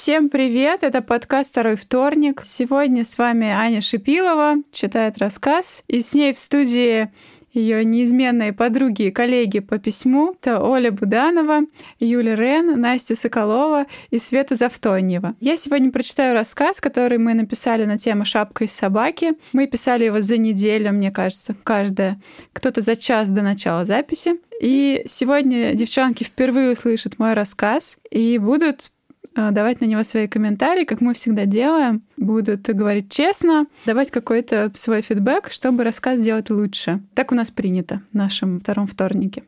Всем привет! Это подкаст «Второй вторник». Сегодня с вами Аня Шипилова, читает рассказ. И с ней в студии ее неизменные подруги и коллеги по письму. Это Оля Буданова, Юля Рен, Настя Соколова и Света Завтоньева. Я сегодня прочитаю рассказ, который мы написали на тему «Шапка из собаки». Мы писали его за неделю, мне кажется, каждая. Кто-то за час до начала записи. И сегодня девчонки впервые услышат мой рассказ и будут давать на него свои комментарии, как мы всегда делаем. Будут говорить честно, давать какой-то свой фидбэк, чтобы рассказ сделать лучше. Так у нас принято в нашем втором вторнике.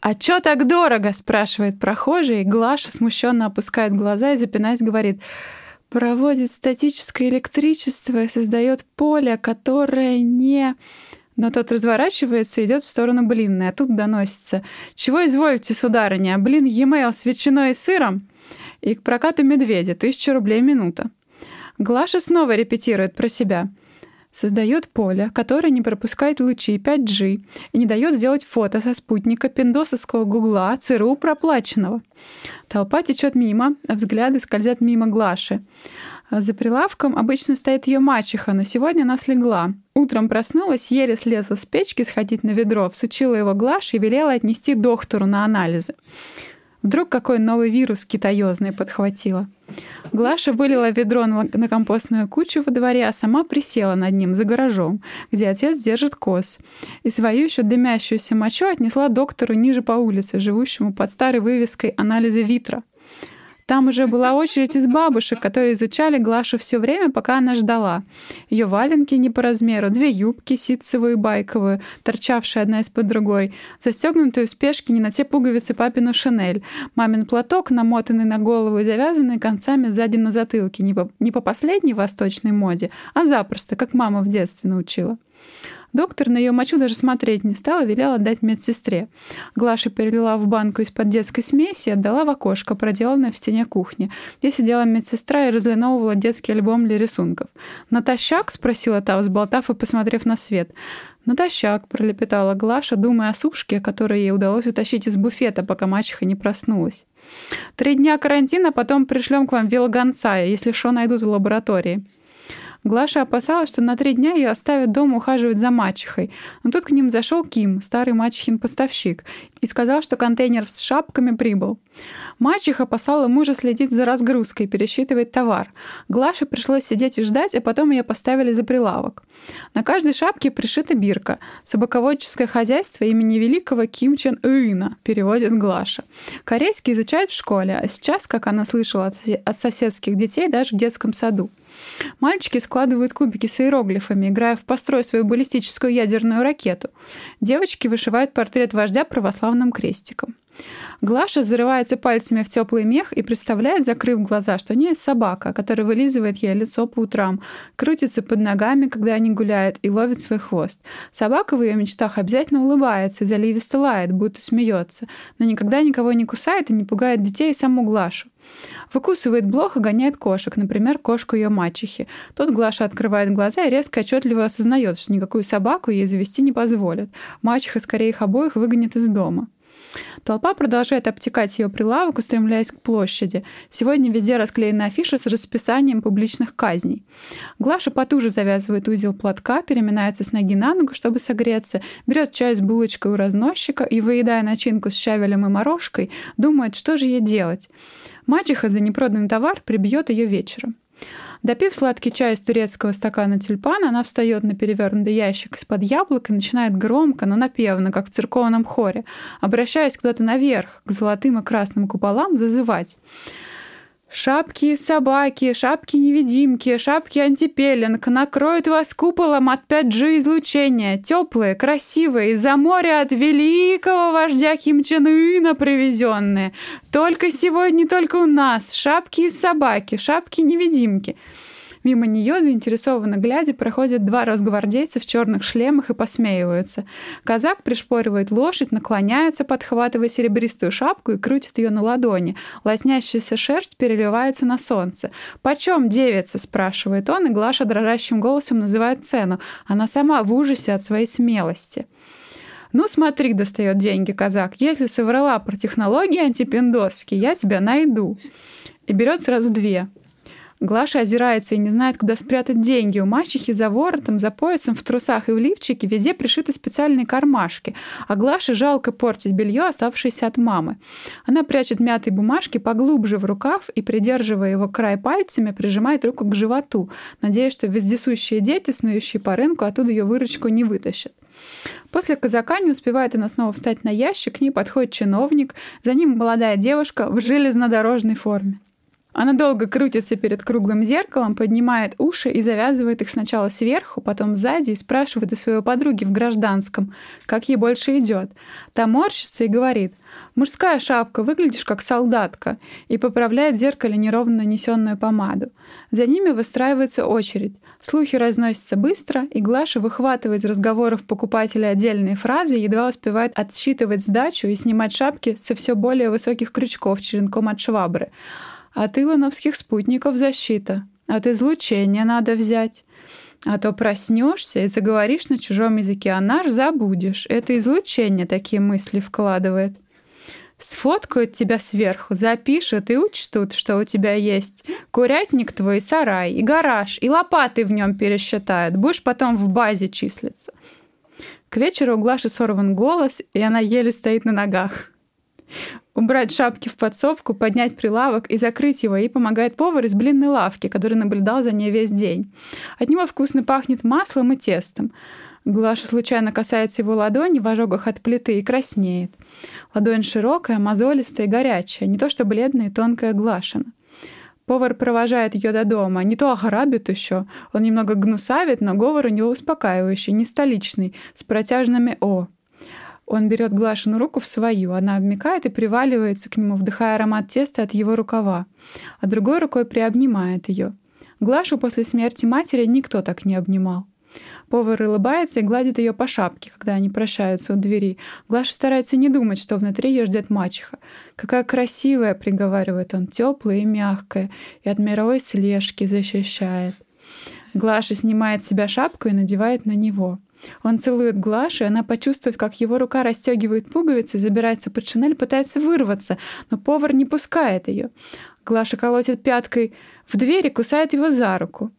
«А чё так дорого?» — спрашивает прохожий. Глаша смущенно опускает глаза и, запинаясь, говорит, «Проводит статическое электричество и создает поле, которое не...» Но тот разворачивается и идет в сторону блинной, а тут доносится. «Чего изволите, сударыня? Блин e-mail с ветчиной и сыром?» И к прокату медведя. Тысяча рублей минута. Глаша снова репетирует про себя. Создает поле, которое не пропускает лучи 5G и не дает сделать фото со спутника пиндосовского гугла ЦРУ проплаченного. Толпа течет мимо, а взгляды скользят мимо Глаши. За прилавком обычно стоит ее мачеха, но сегодня она слегла. Утром проснулась, еле слезла с печки сходить на ведро, всучила его Глаш и велела отнести доктору на анализы. Вдруг какой новый вирус китаёзный подхватила. Глаша вылила ведро на компостную кучу во дворе, а сама присела над ним за гаражом, где отец держит коз. И свою еще дымящуюся мочу отнесла доктору ниже по улице, живущему под старой вывеской анализа Витра. Там уже была очередь из бабушек, которые изучали Глашу все время, пока она ждала. Ее валенки не по размеру, две юбки, ситцевую и байковую, торчавшие одна из-под другой, застегнутую в спешке не на те пуговицы папину шинель, мамин платок, намотанный на голову и завязанный концами сзади на затылке, не по, не по последней восточной моде, а запросто, как мама в детстве научила. Доктор на ее мочу даже смотреть не стала, велела отдать медсестре. Глаша перелила в банку из-под детской смеси и отдала в окошко, проделанное в стене кухни, где сидела медсестра и разлиновывала детский альбом для рисунков. «Натощак?» — спросила та, взболтав и посмотрев на свет. «Натощак», — пролепетала Глаша, думая о сушке, которую ей удалось утащить из буфета, пока мачеха не проснулась. «Три дня карантина, потом пришлем к вам велогонца, если что найдут в лаборатории». Глаша опасалась, что на три дня ее оставят дома ухаживать за мачехой. Но тут к ним зашел Ким, старый мачехин поставщик, и сказал, что контейнер с шапками прибыл. Мачеха послала мужа следить за разгрузкой, пересчитывать товар. Глаше пришлось сидеть и ждать, а потом ее поставили за прилавок. На каждой шапке пришита бирка. «Собаководческое хозяйство имени великого Ким Чен Ына», переводит Глаша. Корейский изучает в школе, а сейчас, как она слышала от соседских детей, даже в детском саду. Мальчики складывают кубики с иероглифами, играя в «Построй свою баллистическую ядерную ракету». Девочки вышивают портрет вождя православным крестиком. Глаша зарывается пальцами в теплый мех и представляет, закрыв глаза, что у нее есть собака, которая вылизывает ей лицо по утрам, крутится под ногами, когда они гуляют, и ловит свой хвост. Собака в ее мечтах обязательно улыбается и заливисто лает, будто смеется, но никогда никого не кусает и не пугает детей и саму Глашу. Выкусывает блох и гоняет кошек, например, кошку ее мачехи. Тут Глаша открывает глаза и резко отчетливо осознает, что никакую собаку ей завести не позволят. Мачеха скорее их обоих выгонит из дома. Толпа продолжает обтекать ее прилавок, устремляясь к площади. Сегодня везде расклеены афиши с расписанием публичных казней. Глаша потуже завязывает узел платка, переминается с ноги на ногу, чтобы согреться, берет чай с булочкой у разносчика и, выедая начинку с щавелем и морожкой, думает, что же ей делать. Мачеха за непроданный товар прибьет ее вечером. Допив сладкий чай из турецкого стакана тюльпана, она встает на перевернутый ящик из-под яблок и начинает громко, но напевно, как в церковном хоре, обращаясь куда-то наверх, к золотым и красным куполам, зазывать. Шапки собаки, шапки-невидимки, шапки антипеленг накроют вас куполом от 5G излучения, теплые, красивые, из-за моря от великого вождя Ким Чен Ына привезенные. Только сегодня, только у нас, шапки из собаки, шапки-невидимки. Мимо нее, заинтересованно глядя, проходят два росгвардейца в черных шлемах и посмеиваются. Казак пришпоривает лошадь, наклоняется, подхватывая серебристую шапку и крутит ее на ладони. Лоснящаяся шерсть переливается на солнце. «Почем девица?» – спрашивает он, и Глаша дрожащим голосом называет цену. Она сама в ужасе от своей смелости. «Ну смотри, достает деньги казак, если соврала про технологии антипиндосские, я тебя найду». И берет сразу две. Глаша озирается и не знает, куда спрятать деньги. У мачехи за воротом, за поясом, в трусах и в лифчике везде пришиты специальные кармашки. А Глаше жалко портить белье, оставшееся от мамы. Она прячет мятые бумажки поглубже в рукав и, придерживая его край пальцами, прижимает руку к животу, надеясь, что вездесущие дети, снующие по рынку, оттуда ее выручку не вытащат. После казака не успевает она снова встать на ящик, к ней подходит чиновник, за ним молодая девушка в железнодорожной форме. Она долго крутится перед круглым зеркалом, поднимает уши и завязывает их сначала сверху, потом сзади и спрашивает у своей подруги в гражданском, как ей больше идет. Та морщится и говорит «Мужская шапка, выглядишь как солдатка» и поправляет в зеркале неровно нанесенную помаду. За ними выстраивается очередь. Слухи разносятся быстро, и Глаша выхватывает из разговоров покупателя отдельные фразы едва успевает отсчитывать сдачу и снимать шапки со все более высоких крючков черенком от швабры. От илоновских спутников защита. От излучения надо взять. А то проснешься и заговоришь на чужом языке, а наш забудешь. Это излучение такие мысли вкладывает. Сфоткают тебя сверху, запишут и учтут, что у тебя есть. Курятник твой, сарай, и гараж, и лопаты в нем пересчитают. Будешь потом в базе числиться. К вечеру у Глаши сорван голос, и она еле стоит на ногах убрать шапки в подсобку, поднять прилавок и закрыть его, ей помогает повар из блинной лавки, который наблюдал за ней весь день. От него вкусно пахнет маслом и тестом. Глаша случайно касается его ладони в ожогах от плиты и краснеет. Ладонь широкая, мозолистая и горячая, не то что бледная и тонкая Глашина. Повар провожает ее до дома. Не то ограбит еще. Он немного гнусавит, но говор у него успокаивающий, не столичный, с протяжными «о». Он берет Глашину руку в свою, она обмикает и приваливается к нему, вдыхая аромат теста от его рукава, а другой рукой приобнимает ее. Глашу после смерти матери никто так не обнимал. Повар улыбается и гладит ее по шапке, когда они прощаются у двери. Глаша старается не думать, что внутри ее ждет мачеха. «Какая красивая!» — приговаривает он, теплая и мягкая, и от мировой слежки защищает. Глаша снимает с себя шапку и надевает на него. Он целует Глашу, и она почувствует, как его рука расстегивает пуговицы, забирается под шинель, пытается вырваться, но повар не пускает ее. Глаша колотит пяткой в дверь и кусает его за руку.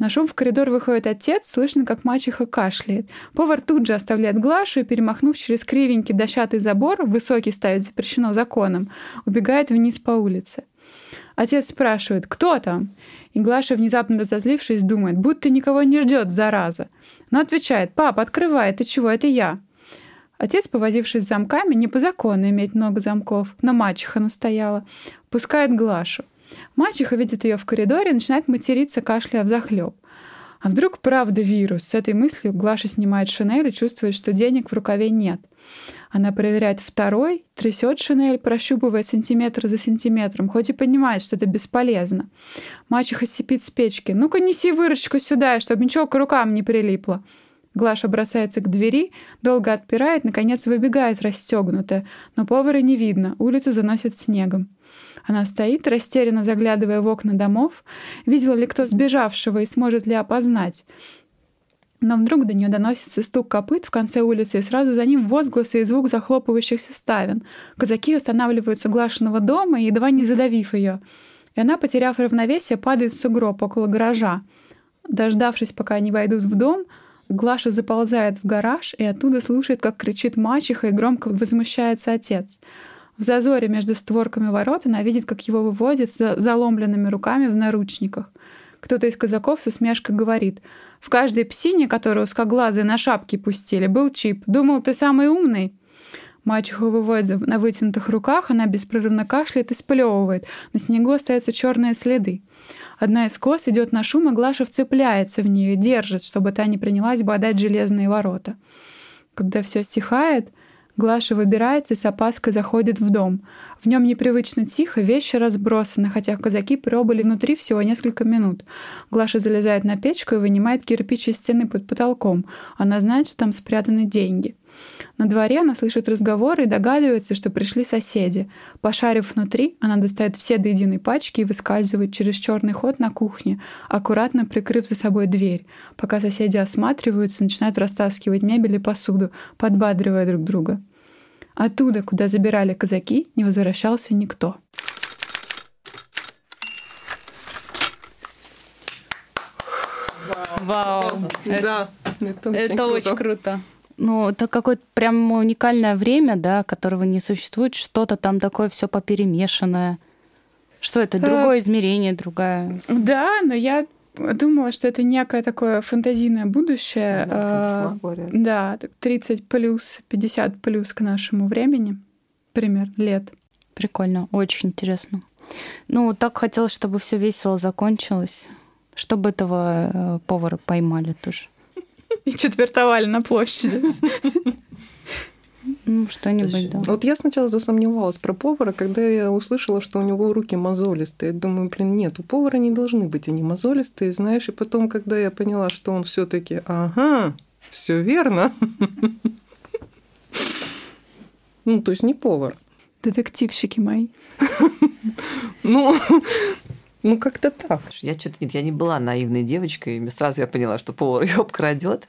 На шум в коридор выходит отец, слышно, как мачеха кашляет. Повар тут же оставляет Глашу и, перемахнув через кривенький дощатый забор, высокий ставить запрещено законом, убегает вниз по улице. Отец спрашивает «Кто там?» И Глаша, внезапно разозлившись, думает, будто никого не ждет, зараза. Но отвечает «Пап, открывай, ты чего, это я». Отец, повозившись с замками, не по закону иметь много замков, но мачеха настояла, пускает Глашу. Мачеха видит ее в коридоре и начинает материться, кашляя в захлеб. А вдруг правда вирус? С этой мыслью Глаша снимает шинель и чувствует, что денег в рукаве нет. Она проверяет второй, трясет шинель, прощупывая сантиметр за сантиметром, хоть и понимает, что это бесполезно. Мачеха сипит с печки. «Ну-ка неси выручку сюда, чтобы ничего к рукам не прилипло». Глаша бросается к двери, долго отпирает, наконец выбегает расстегнутая, но повара не видно, улицу заносит снегом. Она стоит, растерянно заглядывая в окна домов, видела ли кто сбежавшего и сможет ли опознать. Но вдруг до нее доносится стук копыт в конце улицы, и сразу за ним возгласы и звук захлопывающихся ставен. Казаки останавливаются у глашенного дома, едва не задавив ее. И она, потеряв равновесие, падает в сугроб около гаража. Дождавшись, пока они войдут в дом, Глаша заползает в гараж и оттуда слушает, как кричит мачеха и громко возмущается отец. В зазоре между створками ворот она видит, как его выводят за заломленными руками в наручниках. Кто-то из казаков с усмешкой говорит — в каждой псине, которую узкоглазые на шапке пустили, был чип. Думал, ты самый умный? Мачеху выводит на вытянутых руках, она беспрерывно кашляет и сплевывает. На снегу остаются черные следы. Одна из кос идет на шум, и Глаша вцепляется в нее держит, чтобы та не принялась бодать железные ворота. Когда все стихает, Глаша выбирается и с опаской заходит в дом. В нем непривычно тихо, вещи разбросаны, хотя казаки пробыли внутри всего несколько минут. Глаша залезает на печку и вынимает кирпич из стены под потолком. Она знает, что там спрятаны деньги. На дворе она слышит разговоры и догадывается, что пришли соседи. Пошарив внутри, она достает все до единой пачки и выскальзывает через черный ход на кухне, аккуратно прикрыв за собой дверь. Пока соседи осматриваются, начинают растаскивать мебель и посуду, подбадривая друг друга. Оттуда, куда забирали казаки, не возвращался никто. Вау. Да, это очень Это круто. очень круто. Ну, это какое-то прям уникальное время, да, которого не существует. Что-то там такое все поперемешанное. Что это? Другое измерение, другая. Да, но я думала, что это некое такое фантазийное будущее. Да, э. Да, так 30 плюс, 50 плюс к нашему времени. Пример лет. Прикольно, очень интересно. Ну, так хотелось, чтобы все весело закончилось. Чтобы этого э, повара поймали тоже. И четвертовали на площади. Ну, что-нибудь, да. Вот я сначала засомневалась про повара, когда я услышала, что у него руки мозолистые. Я думаю, блин, нет, у повара не должны быть они мозолистые, знаешь. И потом, когда я поняла, что он все таки ага, все верно. Ну, то есть не повар. Детективщики мои. Ну, ну как-то так. Я что-то нет, я не была наивной девочкой. и Сразу я поняла, что повар ее обкрадет.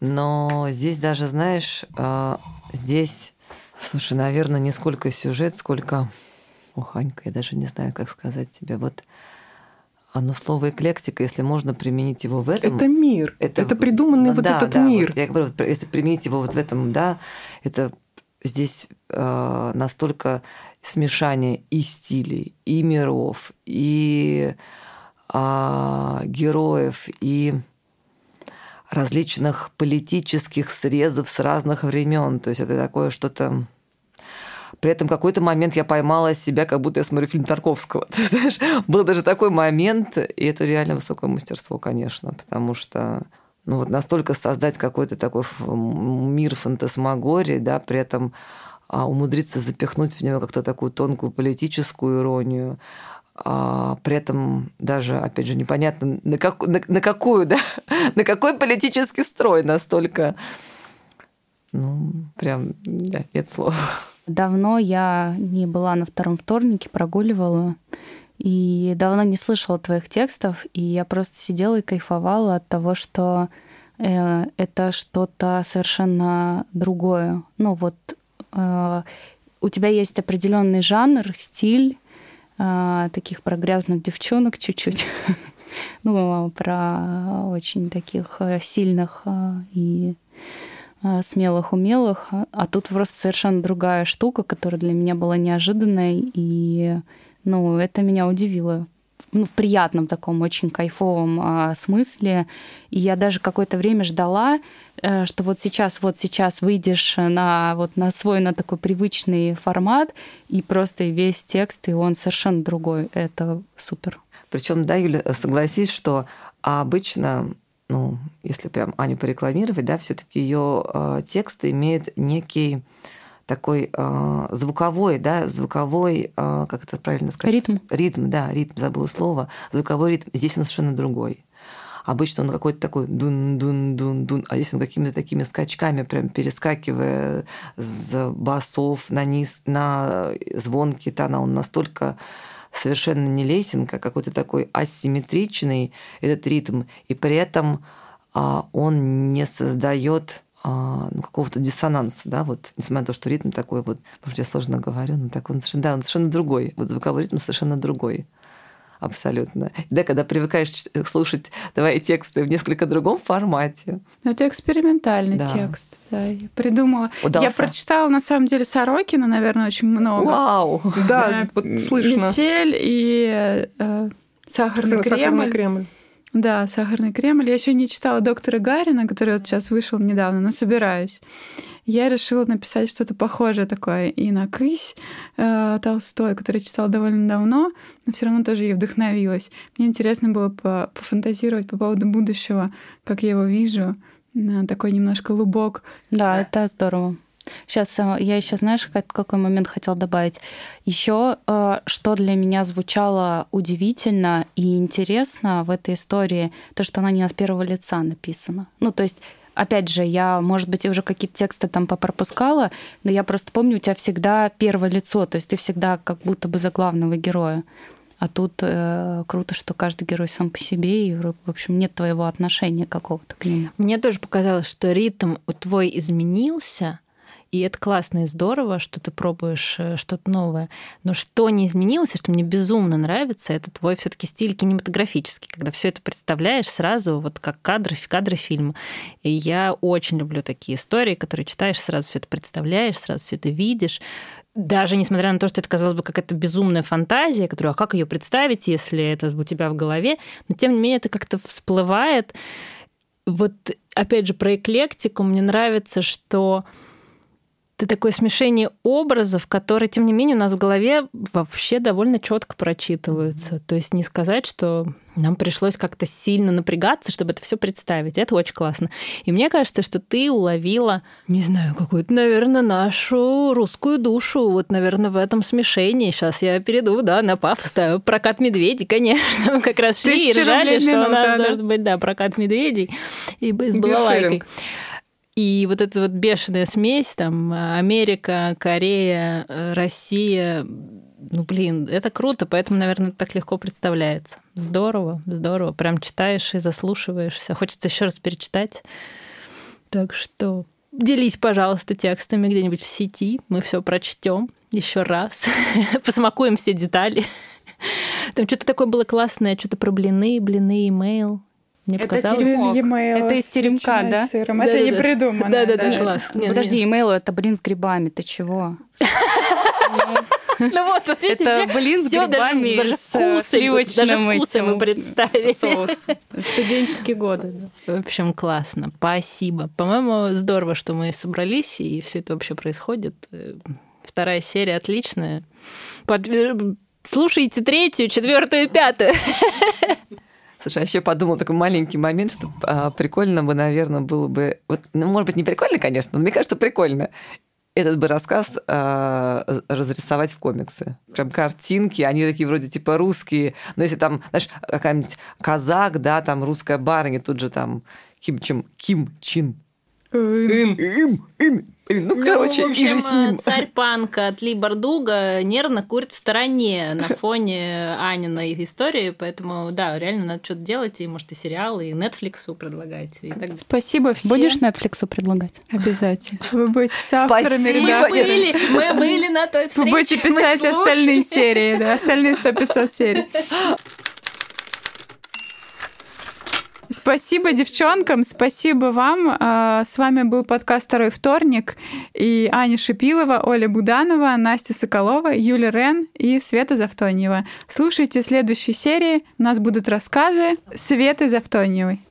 Но здесь даже, знаешь, э, здесь, слушай, наверное, не сколько сюжет, сколько... Ох, Анька, я даже не знаю, как сказать тебе. Вот оно слово эклектика, если можно применить его в этом... Это мир. Это, придуманный ну вот да, этот да, мир. вот я говорю, вот если применить его вот в этом, да, это здесь э, настолько смешание и стилей, и миров, и а, героев, и различных политических срезов с разных времен. То есть это такое что-то... При этом какой-то момент я поймала себя, как будто я смотрю фильм Тарковского. Ты знаешь, был даже такой момент, и это реально высокое мастерство, конечно, потому что ну вот настолько создать какой-то такой мир фантасмагории, да, при этом а, умудриться запихнуть в него как-то такую тонкую политическую иронию, а, при этом даже, опять же, непонятно, на, как, на, на какую, да, на какой политический строй настолько, ну, прям, да, нет слова. Давно я не была на втором вторнике, прогуливала, и давно не слышала твоих текстов, и я просто сидела и кайфовала от того, что э, это что-то совершенно другое. Ну вот э, у тебя есть определенный жанр, стиль э, таких про грязных девчонок чуть-чуть, ну про очень таких э, сильных э, и э, смелых, умелых, а тут просто совершенно другая штука, которая для меня была неожиданной, и ну, это меня удивило ну, в приятном таком, очень кайфовом а, смысле. И я даже какое-то время ждала, э, что вот сейчас, вот сейчас выйдешь на, вот на свой, на такой привычный формат, и просто весь текст, и он совершенно другой. Это супер. Причем, да, Юля, согласись, что обычно, ну, если прям Аню порекламировать, да, все-таки ее э, тексты имеют некий такой э, звуковой, да, звуковой, э, как это правильно сказать? Ритм. Ритм, да, ритм, забыла слово. Звуковой ритм. Здесь он совершенно другой. Обычно он какой-то такой дун-дун-дун-дун, а здесь он какими-то такими скачками, прям перескакивая с басов на низ, на звонкие тона, он настолько совершенно не лесенка, какой-то такой асимметричный этот ритм, и при этом а, он не создает ну, какого-то диссонанса, да, вот, несмотря на то, что ритм такой вот, может, я сложно говорю, но так он совершенно, да, он совершенно другой, вот звуковой ритм совершенно другой. Абсолютно. Да, когда привыкаешь ч- слушать твои тексты в несколько другом формате. Ну, Это экспериментальный Да. текст. Да, я придумала. Я Удался. прочитала, на самом деле, Сорокина, наверное, очень много. Вау! Да, Э, вот слышно. Метель и э, сахарный, Сахарный Кремль. Кремль. Да, сахарный Кремль. Я еще не читала доктора Гарина, который вот сейчас вышел недавно, но собираюсь. Я решила написать что-то похожее такое и на Кысь э, Толстой, который я читала довольно давно, но все равно тоже ей вдохновилась. Мне интересно было по- пофантазировать по поводу будущего, как я его вижу, на такой немножко лубок. Да, это здорово. Сейчас я еще, знаешь, как- какой момент хотела добавить. Еще что для меня звучало удивительно и интересно в этой истории, то, что она не от первого лица написана. Ну, то есть опять же, я, может быть, уже какие-то тексты там попропускала, но я просто помню, у тебя всегда первое лицо, то есть ты всегда как будто бы за главного героя. А тут э, круто, что каждый герой сам по себе, и, в общем, нет твоего отношения какого-то к нему. Мне тоже показалось, что ритм твой изменился, и это классно и здорово, что ты пробуешь э, что-то новое. Но что не изменилось, и что мне безумно нравится, это твой все таки стиль кинематографический, когда все это представляешь сразу вот как кадры, кадры фильма. И я очень люблю такие истории, которые читаешь, сразу все это представляешь, сразу все это видишь даже несмотря на то, что это казалось бы какая-то безумная фантазия, которую, а как ее представить, если это у тебя в голове, но тем не менее это как-то всплывает. Вот опять же про эклектику мне нравится, что это такое смешение образов, которые, тем не менее, у нас в голове вообще довольно четко прочитываются. То есть не сказать, что нам пришлось как-то сильно напрягаться, чтобы это все представить. Это очень классно. И мне кажется, что ты уловила, не знаю, какую-то, наверное, нашу русскую душу. Вот, наверное, в этом смешении. Сейчас я перейду, да, на пафос. Прокат медведей, конечно. Мы как раз шли и ржали, что у нас должен быть, да, прокат медведей и с балалайкой. И вот эта вот бешеная смесь, там, Америка, Корея, Россия, ну, блин, это круто, поэтому, наверное, так легко представляется. Здорово, здорово. Прям читаешь и заслушиваешься. Хочется еще раз перечитать. Так что делись, пожалуйста, текстами где-нибудь в сети. Мы все прочтем еще раз. Посмакуем все детали. Там что-то такое было классное, что-то про блины, блины, имейл. Мне это показалось. e это из теремка, да? Сыром. Да, это да, не да. придумано. Да, да, да, класс. Подожди, имейл это блин с грибами, ты чего? Ну вот, вот видите, это блин с грибами даже вкусы, даже вкусы мы представили. Соус. Студенческие годы. В общем, классно. Спасибо. По-моему, здорово, что мы собрались, и все это вообще происходит. Вторая серия отличная. Слушайте третью, четвертую, пятую. Слушай, я еще подумал такой маленький момент, что а, прикольно бы, наверное, было бы... Вот, ну, может быть, не прикольно, конечно, но мне кажется, прикольно этот бы рассказ э, разрисовать в комиксы. Прям картинки, они такие вроде типа русские. Но если там, знаешь, какая-нибудь казак, да, там русская барыня, тут же там Ким, Чем, Ким Чин Ин. Ин. Ин. Ну, ну, короче, в общем, и же с ним. царь панка от Ли Бардуга нервно курит в стороне на фоне Аниной истории, поэтому, да, реально надо что-то делать, и, может, и сериалы, и Netflix предлагать. И так... Спасибо всем. Будешь Netflix предлагать? Обязательно. Вы будете с авторами. Мы были, мы были на той встрече. Вы будете писать остальные серии, да, остальные 100-500 серий. Спасибо девчонкам, спасибо вам. А, с вами был подкаст «Второй вторник» и Аня Шипилова, Оля Буданова, Настя Соколова, Юля Рен и Света Завтоньева. Слушайте следующие серии, у нас будут рассказы Светы Завтоньевой.